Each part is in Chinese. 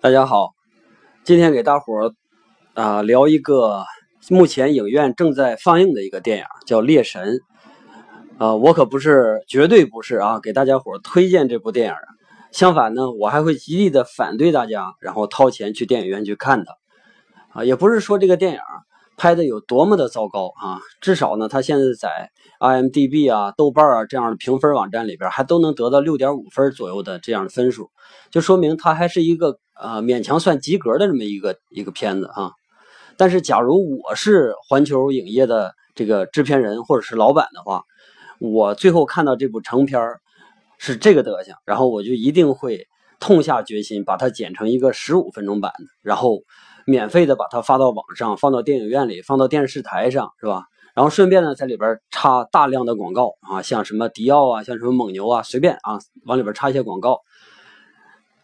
大家好，今天给大伙儿啊聊一个目前影院正在放映的一个电影，叫《猎神》啊。我可不是，绝对不是啊，给大家伙儿推荐这部电影。相反呢，我还会极力的反对大家，然后掏钱去电影院去看的啊。也不是说这个电影拍的有多么的糟糕啊，至少呢，它现在在 IMDB 啊、豆瓣啊这样的评分网站里边，还都能得到六点五分左右的这样的分数，就说明它还是一个。啊，勉强算及格的这么一个一个片子啊，但是假如我是环球影业的这个制片人或者是老板的话，我最后看到这部成片是这个德行，然后我就一定会痛下决心把它剪成一个十五分钟版的，然后免费的把它发到网上，放到电影院里，放到电视台上，是吧？然后顺便呢，在里边插大量的广告啊，像什么迪奥啊，像什么蒙牛啊，随便啊，往里边插一些广告。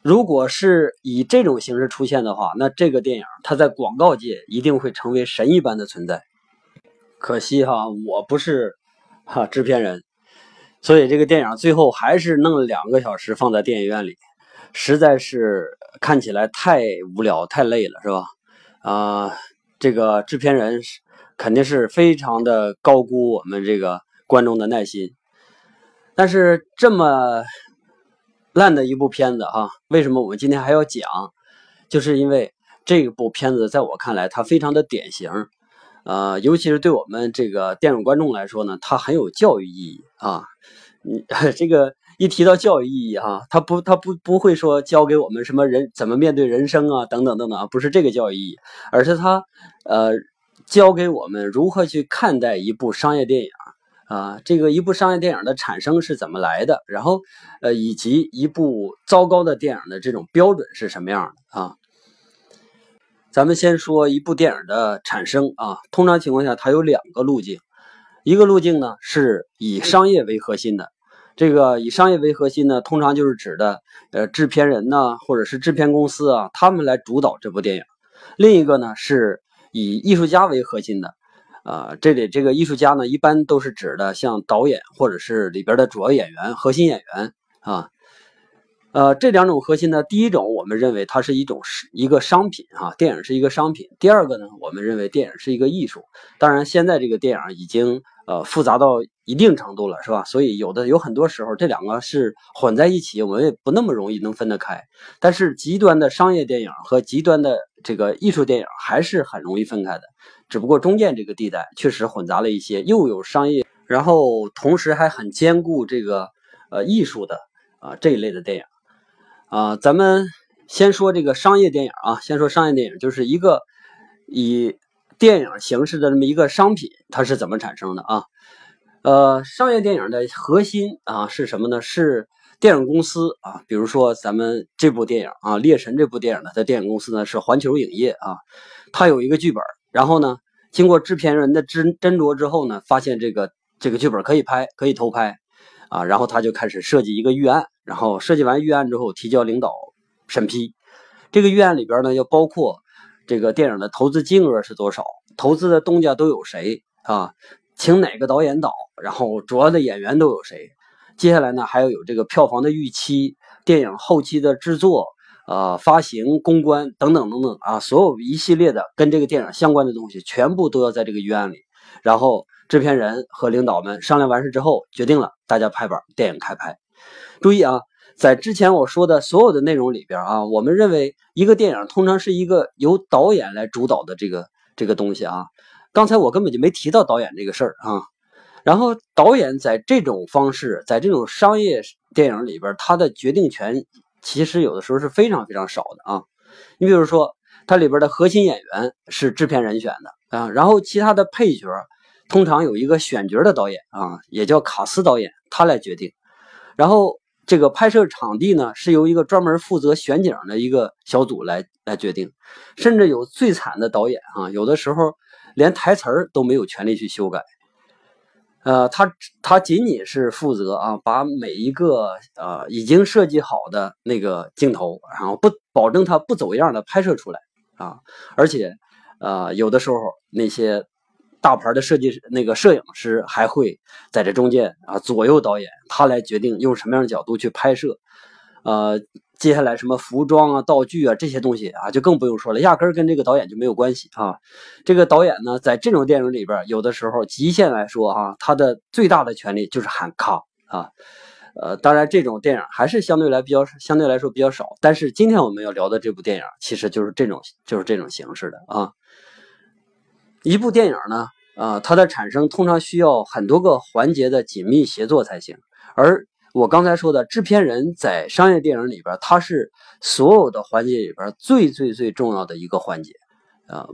如果是以这种形式出现的话，那这个电影它在广告界一定会成为神一般的存在。可惜哈，我不是哈制片人，所以这个电影最后还是弄了两个小时放在电影院里，实在是看起来太无聊、太累了，是吧？啊，这个制片人肯定是非常的高估我们这个观众的耐心，但是这么。烂的一部片子哈，为什么我们今天还要讲？就是因为这部片子在我看来，它非常的典型，呃，尤其是对我们这个电影观众来说呢，它很有教育意义啊。你 这个一提到教育意义哈，它不，它不不会说教给我们什么人怎么面对人生啊，等等等等啊，不是这个教育意义，而是它呃教给我们如何去看待一部商业电影。啊，这个一部商业电影的产生是怎么来的？然后，呃，以及一部糟糕的电影的这种标准是什么样的啊？咱们先说一部电影的产生啊，通常情况下它有两个路径，一个路径呢是以商业为核心的，这个以商业为核心呢，通常就是指的呃制片人呢或者是制片公司啊，他们来主导这部电影；另一个呢是以艺术家为核心的。啊，这里这个艺术家呢，一般都是指的像导演或者是里边的主要演员、核心演员啊。呃，这两种核心呢，第一种我们认为它是一种是一个商品啊，电影是一个商品。第二个呢，我们认为电影是一个艺术。当然，现在这个电影已经呃复杂到一定程度了，是吧？所以有的有很多时候这两个是混在一起，我们也不那么容易能分得开。但是极端的商业电影和极端的这个艺术电影还是很容易分开的。只不过中间这个地带确实混杂了一些，又有商业，然后同时还很兼顾这个呃艺术的啊这一类的电影啊。咱们先说这个商业电影啊，先说商业电影，就是一个以电影形式的这么一个商品，它是怎么产生的啊？呃，商业电影的核心啊是什么呢？是电影公司啊，比如说咱们这部电影啊，《猎神》这部电影呢，的电影公司呢是环球影业啊，它有一个剧本。然后呢，经过制片人的斟斟酌之后呢，发现这个这个剧本可以拍，可以投拍，啊，然后他就开始设计一个预案，然后设计完预案之后提交领导审批。这个预案里边呢，要包括这个电影的投资金额是多少，投资的东家都有谁啊，请哪个导演导，然后主要的演员都有谁。接下来呢，还要有这个票房的预期，电影后期的制作。呃，发行、公关等等等等啊，所有一系列的跟这个电影相关的东西，全部都要在这个预案里。然后制片人和领导们商量完事之后，决定了大家拍板，电影开拍。注意啊，在之前我说的所有的内容里边啊，我们认为一个电影通常是一个由导演来主导的这个这个东西啊。刚才我根本就没提到导演这个事儿啊。然后导演在这种方式，在这种商业电影里边，他的决定权。其实有的时候是非常非常少的啊，你比如说它里边的核心演员是制片人选的啊，然后其他的配角通常有一个选角的导演啊，也叫卡斯导演，他来决定。然后这个拍摄场地呢是由一个专门负责选景的一个小组来来决定，甚至有最惨的导演啊，有的时候连台词儿都没有权利去修改。呃，他他仅仅是负责啊，把每一个呃已经设计好的那个镜头，然后不保证它不走样的拍摄出来啊，而且呃有的时候那些大牌的设计师那个摄影师还会在这中间啊左右导演，他来决定用什么样的角度去拍摄，呃。接下来什么服装啊、道具啊这些东西啊，就更不用说了，压根儿跟这个导演就没有关系啊。这个导演呢，在这种电影里边，有的时候极限来说啊，他的最大的权利就是喊卡啊。呃，当然这种电影还是相对来比较相对来说比较少。但是今天我们要聊的这部电影，其实就是这种就是这种形式的啊。一部电影呢，啊，它的产生通常需要很多个环节的紧密协作才行，而我刚才说的制片人在商业电影里边，他是所有的环节里边最最最重要的一个环节，啊，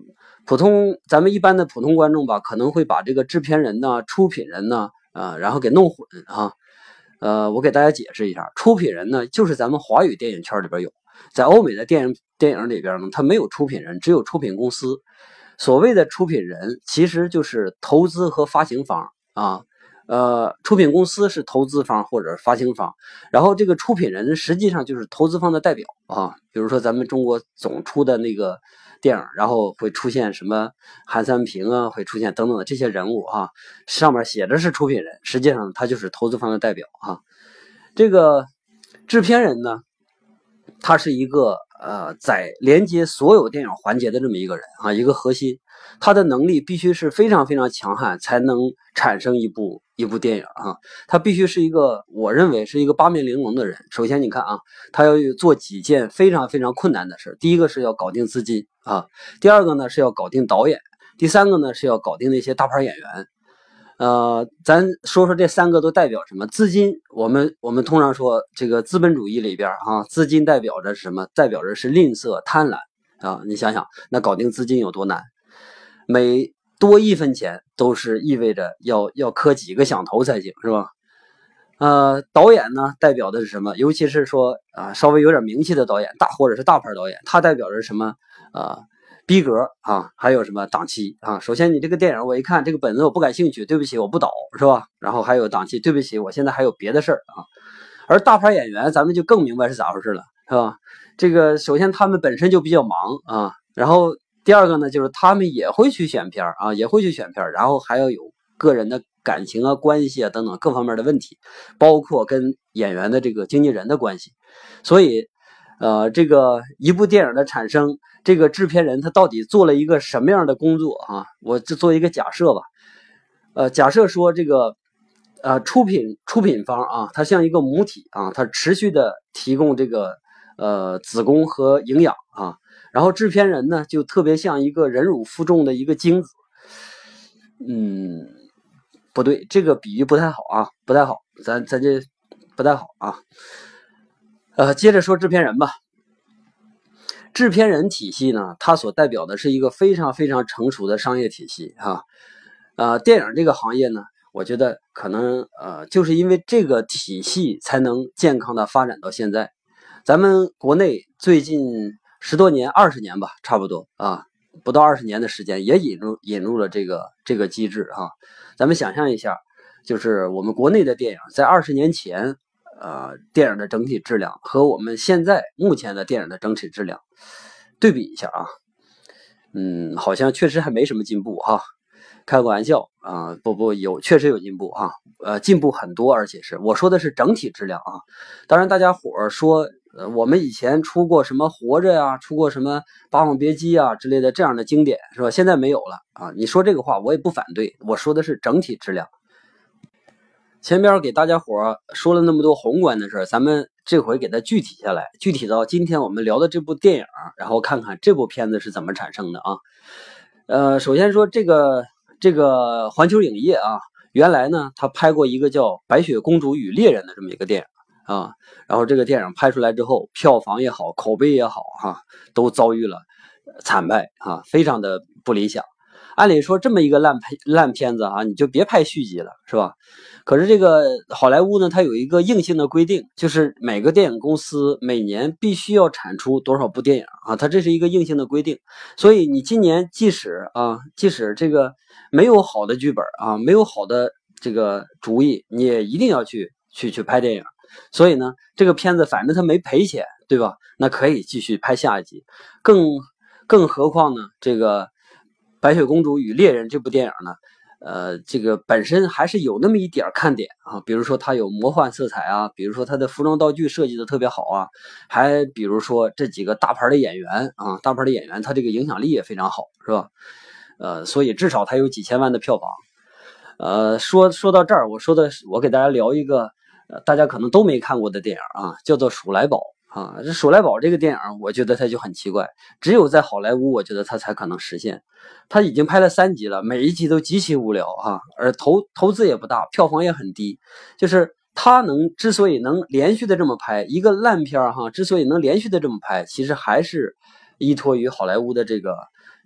普通咱们一般的普通观众吧，可能会把这个制片人呢、出品人呢，啊，然后给弄混啊，呃，我给大家解释一下，出品人呢，就是咱们华语电影圈里边有，在欧美的电影电影里边呢，它没有出品人，只有出品公司。所谓的出品人，其实就是投资和发行方啊。呃，出品公司是投资方或者发行方，然后这个出品人实际上就是投资方的代表啊。比如说咱们中国总出的那个电影，然后会出现什么韩三平啊，会出现等等的这些人物啊，上面写着是出品人，实际上他就是投资方的代表啊。这个制片人呢，他是一个呃，在连接所有电影环节的这么一个人啊，一个核心，他的能力必须是非常非常强悍，才能产生一部。一部电影啊，他必须是一个，我认为是一个八面玲珑的人。首先，你看啊，他要做几件非常非常困难的事第一个是要搞定资金啊，第二个呢是要搞定导演，第三个呢是要搞定那些大牌演员。呃，咱说说这三个都代表什么？资金，我们我们通常说这个资本主义里边啊，资金代表着什么？代表着是吝啬、贪婪啊。你想想，那搞定资金有多难？每多一分钱都是意味着要要磕几个响头才行，是吧？呃，导演呢代表的是什么？尤其是说啊，稍微有点名气的导演，大或者是大牌导演，他代表着什么？啊，逼格啊，还有什么档期啊？首先，你这个电影我一看这个本子我不感兴趣，对不起，我不导，是吧？然后还有档期，对不起，我现在还有别的事儿啊。而大牌演员，咱们就更明白是咋回事了，是吧？这个首先他们本身就比较忙啊，然后。第二个呢，就是他们也会去选片儿啊，也会去选片儿然后还要有个人的感情啊、关系啊等等各方面的问题，包括跟演员的这个经纪人的关系。所以，呃，这个一部电影的产生，这个制片人他到底做了一个什么样的工作啊？我就做一个假设吧，呃，假设说这个，呃，出品出品方啊，它像一个母体啊，它持续的提供这个呃子宫和营养啊。然后制片人呢，就特别像一个忍辱负重的一个精子，嗯，不对，这个比喻不太好啊，不太好，咱咱这不太好啊。呃，接着说制片人吧。制片人体系呢，它所代表的是一个非常非常成熟的商业体系啊。呃，电影这个行业呢，我觉得可能呃，就是因为这个体系才能健康的发展到现在。咱们国内最近。十多年、二十年吧，差不多啊，不到二十年的时间，也引入引入了这个这个机制哈。咱们想象一下，就是我们国内的电影在二十年前，呃，电影的整体质量和我们现在目前的电影的整体质量对比一下啊，嗯，好像确实还没什么进步哈。开个玩笑啊，不不，有确实有进步哈，呃，进步很多，而且是我说的是整体质量啊。当然，大家伙说。呃，我们以前出过什么《活着》呀，出过什么《霸王别姬》啊之类的这样的经典，是吧？现在没有了啊。你说这个话，我也不反对。我说的是整体质量。前边给大家伙说了那么多宏观的事儿咱们这回给它具体下来，具体到今天我们聊的这部电影，然后看看这部片子是怎么产生的啊。呃，首先说这个这个环球影业啊，原来呢，他拍过一个叫《白雪公主与猎人》的这么一个电影。啊，然后这个电影拍出来之后，票房也好，口碑也好，哈，都遭遇了惨败啊，非常的不理想。按理说这么一个烂片烂片子啊，你就别拍续集了，是吧？可是这个好莱坞呢，它有一个硬性的规定，就是每个电影公司每年必须要产出多少部电影啊，它这是一个硬性的规定。所以你今年即使啊，即使这个没有好的剧本啊，没有好的这个主意，你也一定要去去去拍电影。所以呢，这个片子反正他没赔钱，对吧？那可以继续拍下一集。更更何况呢，这个《白雪公主与猎人》这部电影呢，呃，这个本身还是有那么一点看点啊，比如说它有魔幻色彩啊，比如说它的服装道具设计的特别好啊，还比如说这几个大牌的演员啊，大牌的演员他这个影响力也非常好，是吧？呃，所以至少它有几千万的票房。呃，说说到这儿，我说的我给大家聊一个呃大家可能都没看过的电影啊，叫做《鼠来宝》。啊，这《鼠来宝》这个电影，我觉得它就很奇怪，只有在好莱坞，我觉得它才可能实现。它已经拍了三集了，每一集都极其无聊啊，而投投资也不大，票房也很低。就是它能之所以能连续的这么拍一个烂片儿哈，之所以能连续的这么拍，其实还是依托于好莱坞的这个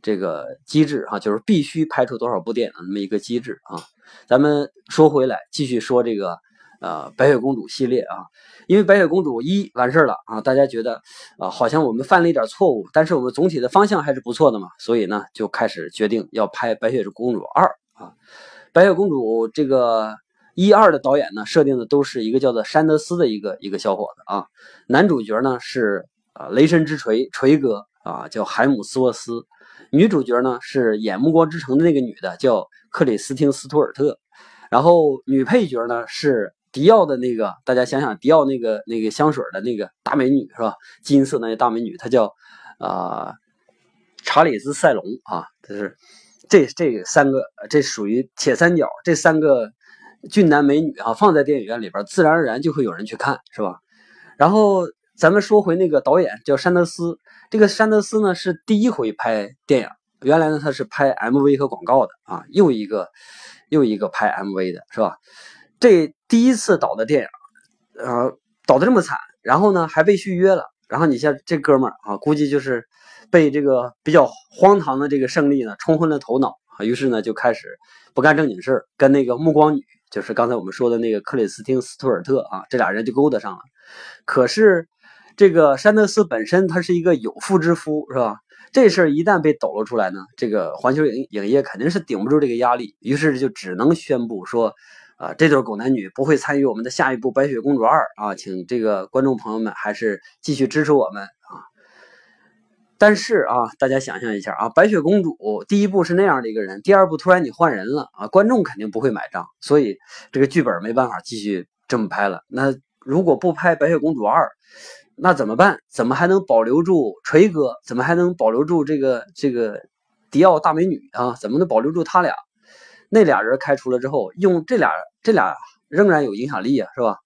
这个机制哈，就是必须拍出多少部电影那么一个机制啊。咱们说回来，继续说这个。呃，白雪公主系列啊，因为白雪公主一完事儿了啊，大家觉得啊，好像我们犯了一点错误，但是我们总体的方向还是不错的嘛，所以呢，就开始决定要拍白雪公主二啊。白雪公主这个一二的导演呢，设定的都是一个叫做山德斯的一个一个小伙子啊，男主角呢是啊雷神之锤锤哥啊，叫海姆斯沃斯，女主角呢是演《暮光之城》的那个女的，叫克里斯汀斯图尔特，然后女配角呢是。迪奥的那个，大家想想，迪奥那个那个香水的那个大美女是吧？金色那些大美女，她叫啊查理斯塞隆啊，这是这这三个，这属于铁三角，这三个俊男美女啊，放在电影院里边，自然而然就会有人去看，是吧？然后咱们说回那个导演叫山德斯，这个山德斯呢是第一回拍电影，原来呢他是拍 MV 和广告的啊，又一个又一个拍 MV 的是吧？这第一次导的电影，呃，导的这么惨，然后呢还被续约了，然后你像这哥们儿啊，估计就是被这个比较荒唐的这个胜利呢冲昏了头脑啊，于是呢就开始不干正经事儿，跟那个暮光女，就是刚才我们说的那个克里斯汀斯图尔特啊，这俩人就勾搭上了。可是这个山德斯本身他是一个有妇之夫，是吧？这事儿一旦被抖露出来呢，这个环球影影业肯定是顶不住这个压力，于是就只能宣布说。啊，这对狗男女不会参与我们的下一部《白雪公主二》啊，请这个观众朋友们还是继续支持我们啊。但是啊，大家想象一下啊，白雪公主第一部是那样的一个人，第二部突然你换人了啊，观众肯定不会买账，所以这个剧本没办法继续这么拍了。那如果不拍《白雪公主二》，那怎么办？怎么还能保留住锤哥？怎么还能保留住这个这个迪奥大美女啊？怎么能保留住他俩？那俩人开除了之后，用这俩这俩仍然有影响力啊，是吧？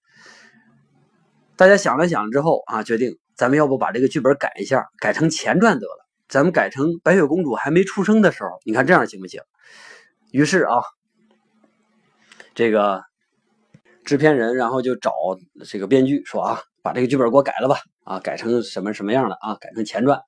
大家想了想之后啊，决定咱们要不把这个剧本改一下，改成前传得了。咱们改成白雪公主还没出生的时候，你看这样行不行？于是啊，这个制片人然后就找这个编剧说啊，把这个剧本给我改了吧，啊，改成什么什么样的啊？改成前传。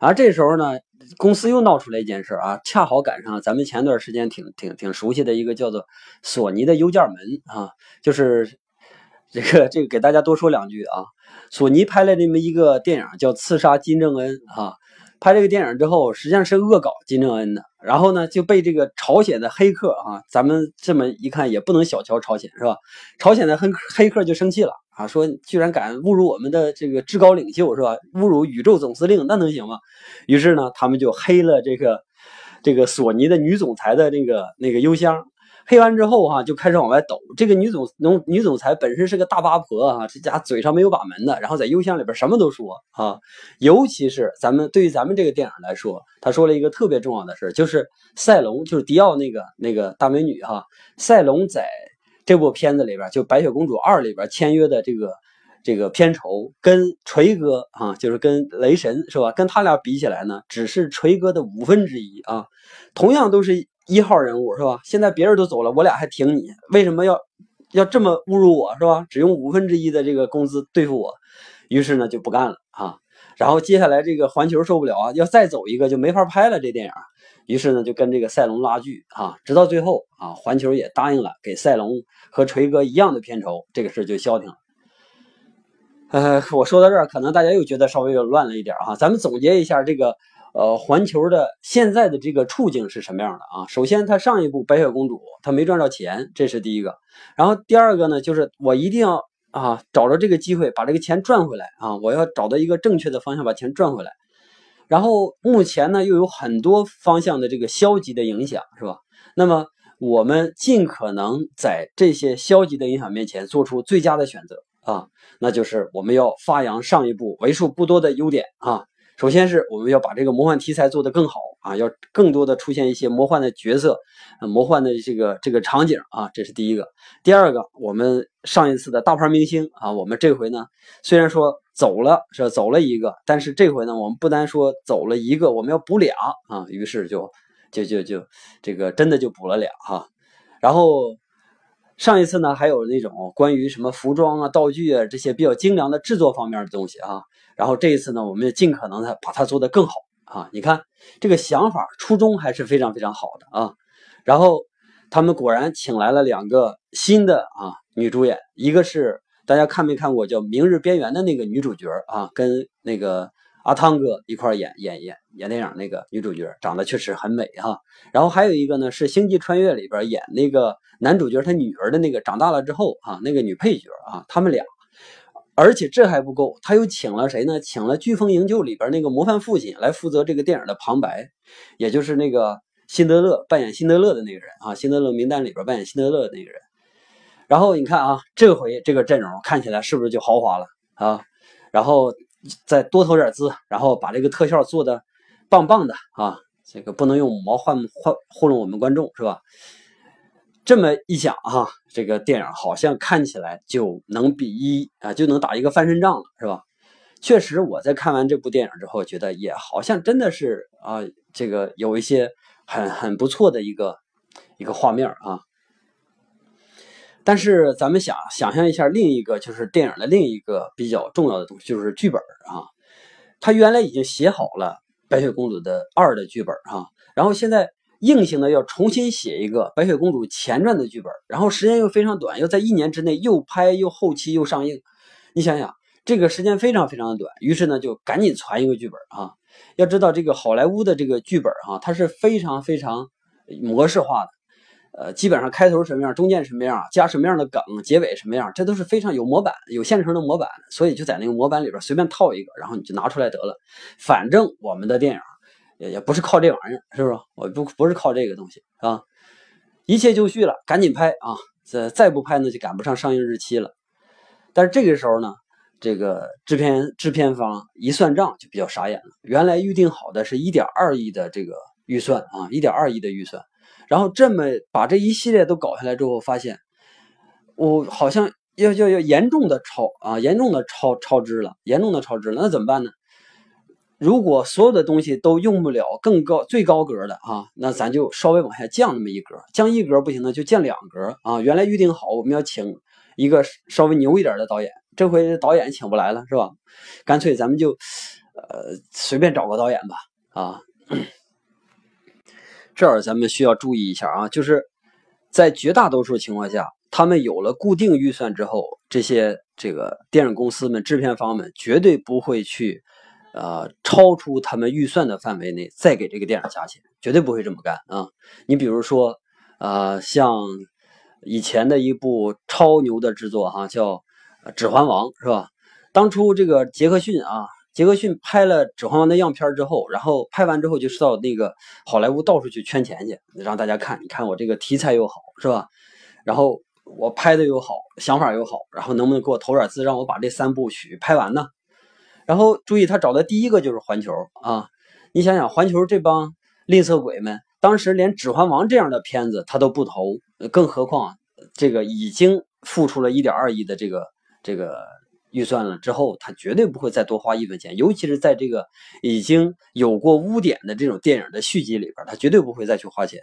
而这时候呢，公司又闹出来一件事啊，恰好赶上咱们前段时间挺挺挺熟悉的一个叫做索尼的邮件门啊，就是 这个这个给大家多说两句啊，索尼拍了那么一个电影叫《刺杀金正恩》啊。拍这个电影之后，实际上是恶搞金正恩的，然后呢就被这个朝鲜的黑客啊，咱们这么一看也不能小瞧朝鲜是吧？朝鲜的黑黑客就生气了啊，说居然敢侮辱我们的这个至高领袖是吧？侮辱宇宙总司令，那能行吗？于是呢，他们就黑了这个这个索尼的女总裁的那个那个邮箱。黑完之后哈，就开始往外抖。这个女总女总裁本身是个大八婆啊，这家嘴上没有把门的，然后在邮箱里边什么都说啊。尤其是咱们对于咱们这个电影来说，他说了一个特别重要的事就是赛龙，就是迪奥那个那个大美女哈。赛龙在这部片子里边，就《白雪公主二》里边签约的这个这个片酬，跟锤哥啊，就是跟雷神是吧？跟他俩比起来呢，只是锤哥的五分之一啊。同样都是。一号人物是吧？现在别人都走了，我俩还挺你，为什么要要这么侮辱我是吧？只用五分之一的这个工资对付我，于是呢就不干了啊。然后接下来这个环球受不了啊，要再走一个就没法拍了这电影，于是呢就跟这个赛龙拉锯啊，直到最后啊，环球也答应了给赛龙和锤哥一样的片酬，这个事就消停了。呃，我说到这儿，可能大家又觉得稍微有乱了一点啊，咱们总结一下这个。呃，环球的现在的这个处境是什么样的啊？首先，他上一部《白雪公主》他没赚着钱，这是第一个。然后第二个呢，就是我一定要啊找着这个机会把这个钱赚回来啊！我要找到一个正确的方向把钱赚回来。然后目前呢又有很多方向的这个消极的影响，是吧？那么我们尽可能在这些消极的影响面前做出最佳的选择啊，那就是我们要发扬上一步为数不多的优点啊。首先是我们要把这个魔幻题材做得更好啊，要更多的出现一些魔幻的角色，魔幻的这个这个场景啊，这是第一个。第二个，我们上一次的大牌明星啊，我们这回呢，虽然说走了是走了一个，但是这回呢，我们不单说走了一个，我们要补俩啊，于是就就就就这个真的就补了俩哈。然后上一次呢，还有那种关于什么服装啊、道具啊这些比较精良的制作方面的东西啊。然后这一次呢，我们也尽可能的把它做得更好啊！你看这个想法初衷还是非常非常好的啊。然后他们果然请来了两个新的啊女主演，一个是大家看没看过叫《明日边缘》的那个女主角啊，跟那个阿汤哥一块演演演演电影那个女主角，长得确实很美哈。然后还有一个呢是《星际穿越》里边演那个男主角他女儿的那个长大了之后啊那个女配角啊，他们俩。而且这还不够，他又请了谁呢？请了《飓风营救》里边那个模范父亲来负责这个电影的旁白，也就是那个辛德勒扮演辛德勒的那个人啊，辛德勒名单里边扮演辛德勒的那个人。然后你看啊，这回这个阵容看起来是不是就豪华了啊？然后再多投点资，然后把这个特效做的棒棒的啊，这个不能用毛换换糊弄我们观众是吧？这么一想哈，这个电影好像看起来就能比一啊，就能打一个翻身仗了，是吧？确实，我在看完这部电影之后，觉得也好像真的是啊，这个有一些很很不错的一个一个画面啊。但是咱们想想象一下，另一个就是电影的另一个比较重要的东西，就是剧本啊。他原来已经写好了《白雪公主》的二的剧本啊，然后现在。硬性的要重新写一个《白雪公主前传》的剧本，然后时间又非常短，要在一年之内又拍又后期又上映。你想想，这个时间非常非常的短，于是呢就赶紧传一个剧本啊。要知道这个好莱坞的这个剧本哈，它是非常非常模式化的，呃，基本上开头什么样，中间什么样，加什么样的梗，结尾什么样，这都是非常有模板、有现成的模板，所以就在那个模板里边随便套一个，然后你就拿出来得了。反正我们的电影。也也不是靠这玩意儿，是不是？我不不是靠这个东西啊，一切就绪了，赶紧拍啊！再再不拍呢，就赶不上上映日期了。但是这个时候呢，这个制片制片方一算账就比较傻眼了。原来预定好的是一点二亿的这个预算啊，一点二亿的预算，然后这么把这一系列都搞下来之后，发现我好像要要要严重的超啊，严重的超超支了，严重的超支了，那怎么办呢？如果所有的东西都用不了更高最高格的啊，那咱就稍微往下降那么一格，降一格不行呢，就降两格啊。原来预定好我们要请一个稍微牛一点的导演，这回导演请不来了是吧？干脆咱们就呃随便找个导演吧啊。这儿咱们需要注意一下啊，就是在绝大多数情况下，他们有了固定预算之后，这些这个电影公司们、制片方们绝对不会去。呃，超出他们预算的范围内再给这个电影加钱，绝对不会这么干啊！你比如说，呃，像以前的一部超牛的制作哈，叫《指环王》，是吧？当初这个杰克逊啊，杰克逊拍了《指环王》的样片之后，然后拍完之后就到那个好莱坞到处去圈钱去，让大家看，你看我这个题材又好，是吧？然后我拍的又好，想法又好，然后能不能给我投点资，让我把这三部曲拍完呢？然后注意，他找的第一个就是环球啊！你想想，环球这帮吝啬鬼们，当时连《指环王》这样的片子他都不投，更何况这个已经付出了一点二亿的这个这个预算了之后，他绝对不会再多花一分钱。尤其是在这个已经有过污点的这种电影的续集里边，他绝对不会再去花钱。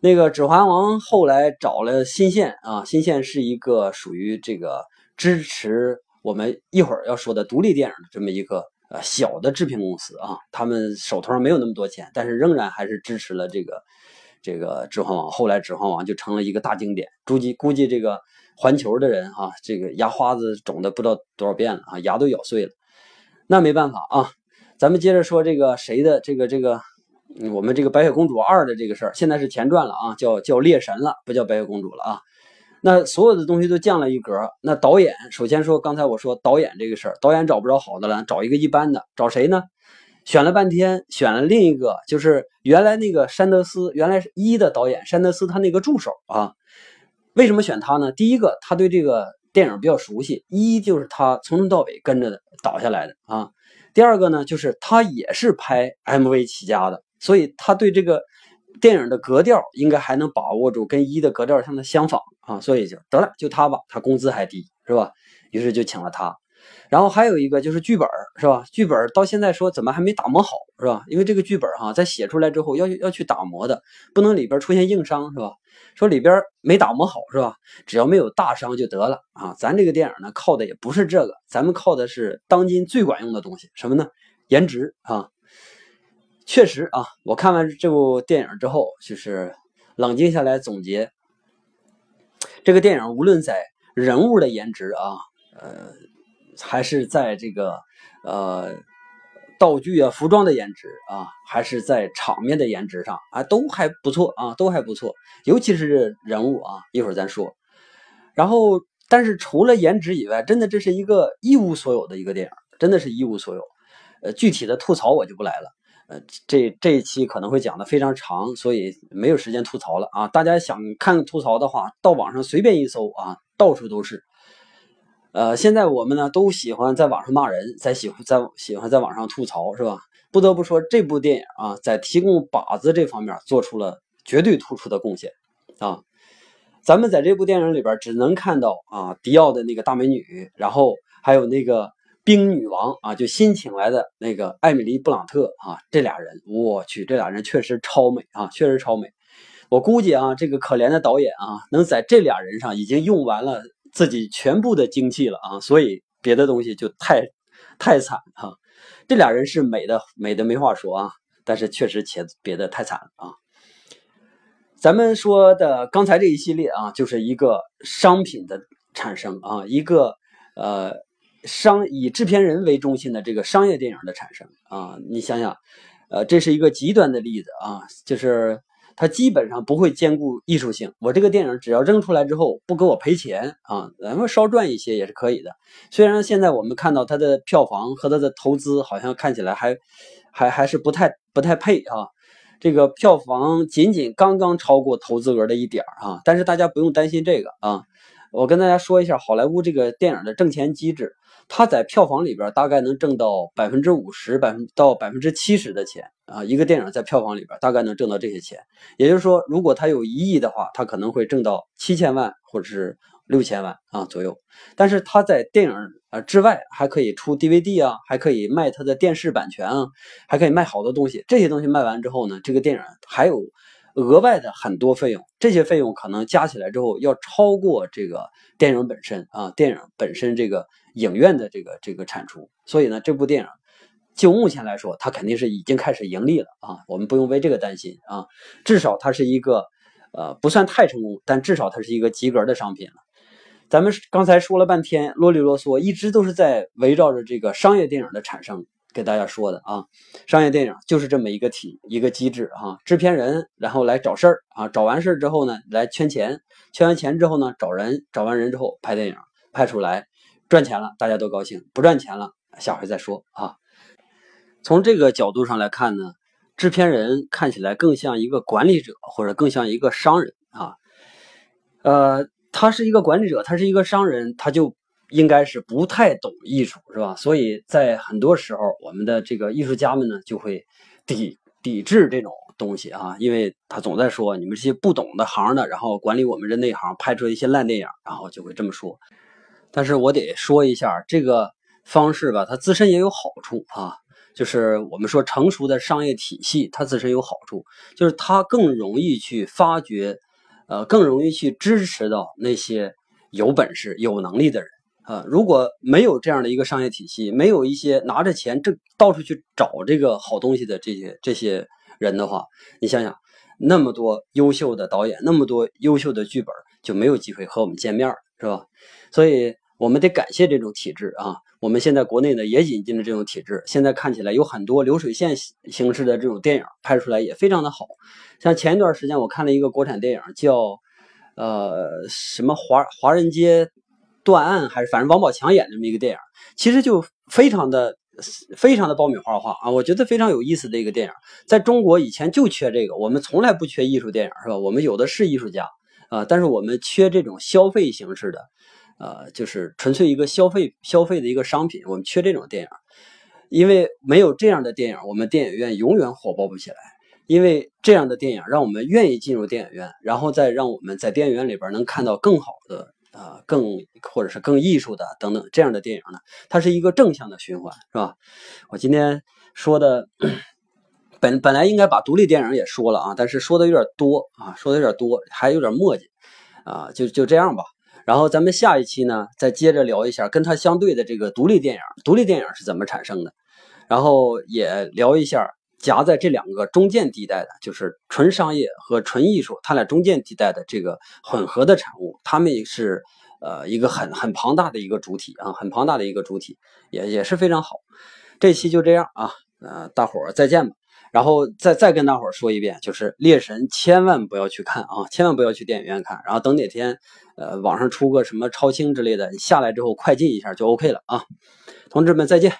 那个《指环王》后来找了新线啊，新线是一个属于这个支持。我们一会儿要说的独立电影的这么一个呃小的制片公司啊，他们手头上没有那么多钱，但是仍然还是支持了这个这个《指环王》。后来《指环王》就成了一个大经典，估计估计这个环球的人啊，这个牙花子肿的不知道多少遍了啊，牙都咬碎了。那没办法啊，咱们接着说这个谁的这个这个我们这个《白雪公主二》的这个事儿，现在是前传了啊，叫叫猎神了，不叫白雪公主了啊。那所有的东西都降了一格。那导演首先说，刚才我说导演这个事儿，导演找不着好的了，找一个一般的，找谁呢？选了半天，选了另一个，就是原来那个山德斯，原来是一的导演山德斯他那个助手啊。为什么选他呢？第一个，他对这个电影比较熟悉，一就是他从头到尾跟着导下来的啊。第二个呢，就是他也是拍 MV 起家的，所以他对这个电影的格调应该还能把握住，跟一的格调相的相仿啊。所以就得了，就他吧，他工资还低，是吧？于是就请了他。然后还有一个就是剧本是吧？剧本到现在说怎么还没打磨好是吧？因为这个剧本哈，在写出来之后要要去打磨的，不能里边出现硬伤是吧？说里边没打磨好是吧？只要没有大伤就得了啊！咱这个电影呢，靠的也不是这个，咱们靠的是当今最管用的东西，什么呢？颜值啊！确实啊，我看完这部电影之后，就是冷静下来总结，这个电影无论在人物的颜值啊，呃。还是在这个呃道具啊、服装的颜值啊，还是在场面的颜值上啊，都还不错啊，都还不错。尤其是人物啊，一会儿咱说。然后，但是除了颜值以外，真的这是一个一无所有的一个电影，真的是一无所有。呃，具体的吐槽我就不来了。呃，这这一期可能会讲的非常长，所以没有时间吐槽了啊。大家想看吐槽的话，到网上随便一搜啊，到处都是。呃，现在我们呢都喜欢在网上骂人，在喜欢在喜欢在网上吐槽，是吧？不得不说，这部电影啊，在提供靶子这方面做出了绝对突出的贡献啊。咱们在这部电影里边只能看到啊，迪奥的那个大美女，然后还有那个冰女王啊，就新请来的那个艾米丽·布朗特啊，这俩人，我去，这俩人确实超美啊，确实超美。我估计啊，这个可怜的导演啊，能在这俩人上已经用完了。自己全部的精气了啊，所以别的东西就太太惨哈。这俩人是美的美的没话说啊，但是确实且别的太惨了啊。咱们说的刚才这一系列啊，就是一个商品的产生啊，一个呃商以制片人为中心的这个商业电影的产生啊。你想想，呃，这是一个极端的例子啊，就是。它基本上不会兼顾艺术性。我这个电影只要扔出来之后不给我赔钱啊，咱们稍赚一些也是可以的。虽然现在我们看到它的票房和它的投资好像看起来还还还是不太不太配啊，这个票房仅仅刚刚超过投资额的一点啊。但是大家不用担心这个啊，我跟大家说一下好莱坞这个电影的挣钱机制。它在票房里边大概能挣到百分之五十、百分到百分之七十的钱啊！一个电影在票房里边大概能挣到这些钱，也就是说，如果它有一亿的话，它可能会挣到七千万或者是六千万啊左右。但是它在电影啊之外还可以出 DVD 啊，还可以卖它的电视版权啊，还可以卖好多东西。这些东西卖完之后呢，这个电影还有额外的很多费用，这些费用可能加起来之后要超过这个电影本身啊，电影本身这个。影院的这个这个产出，所以呢，这部电影就目前来说，它肯定是已经开始盈利了啊，我们不用为这个担心啊，至少它是一个呃不算太成功，但至少它是一个及格的商品了。咱们刚才说了半天啰里啰嗦，一直都是在围绕着这个商业电影的产生给大家说的啊，商业电影就是这么一个体一个机制啊，制片人然后来找事儿啊，找完事儿之后呢，来圈钱，圈完钱之后呢，找人，找完人之后拍电影，拍出来。赚钱了，大家都高兴；不赚钱了，下回再说啊。从这个角度上来看呢，制片人看起来更像一个管理者，或者更像一个商人啊。呃，他是一个管理者，他是一个商人，他就应该是不太懂艺术，是吧？所以在很多时候，我们的这个艺术家们呢，就会抵抵制这种东西啊，因为他总在说你们这些不懂的行的，然后管理我们这内行，拍出一些烂电影，然后就会这么说。但是我得说一下这个方式吧，它自身也有好处啊。就是我们说成熟的商业体系，它自身有好处，就是它更容易去发掘，呃，更容易去支持到那些有本事、有能力的人啊。如果没有这样的一个商业体系，没有一些拿着钱这到处去找这个好东西的这些这些人的话，你想想，那么多优秀的导演，那么多优秀的剧本，就没有机会和我们见面是吧？所以。我们得感谢这种体制啊！我们现在国内呢也引进了这种体制，现在看起来有很多流水线形式的这种电影拍出来也非常的好。像前一段时间我看了一个国产电影，叫呃什么华华人街断案，还是反正王宝强演的这么一个电影，其实就非常的非常的爆米花化啊，我觉得非常有意思的一个电影。在中国以前就缺这个，我们从来不缺艺术电影，是吧？我们有的是艺术家啊，但是我们缺这种消费形式的，呃，就是纯粹一个消费消费的一个商品，我们缺这种电影。因为没有这样的电影，我们电影院永远火爆不起来。因为这样的电影让我们愿意进入电影院，然后再让我们在电影院里边能看到更好的。啊，更或者是更艺术的等等这样的电影呢，它是一个正向的循环，是吧？我今天说的本本来应该把独立电影也说了啊，但是说的有点多啊，说的有点多，还有点墨迹啊，就就这样吧。然后咱们下一期呢，再接着聊一下跟它相对的这个独立电影，独立电影是怎么产生的，然后也聊一下。夹在这两个中间地带的，就是纯商业和纯艺术，它俩中间地带的这个混合的产物，它们也是呃一个很很庞大的一个主体啊，很庞大的一个主体，也也是非常好。这期就这样啊，呃，大伙儿再见吧。然后再再跟大伙儿说一遍，就是《猎神》千万不要去看啊，千万不要去电影院看。然后等哪天呃网上出个什么超清之类的，你下来之后快进一下就 OK 了啊。同志们再见。